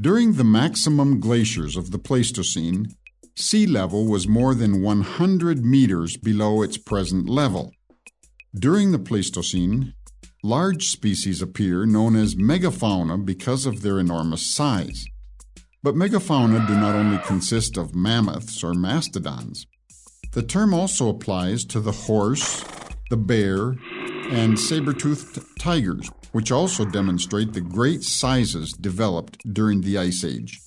During the maximum glaciers of the Pleistocene, sea level was more than 100 meters below its present level. During the Pleistocene, large species appear known as megafauna because of their enormous size. But megafauna do not only consist of mammoths or mastodons. The term also applies to the horse, the bear, and saber-toothed tigers, which also demonstrate the great sizes developed during the Ice Age.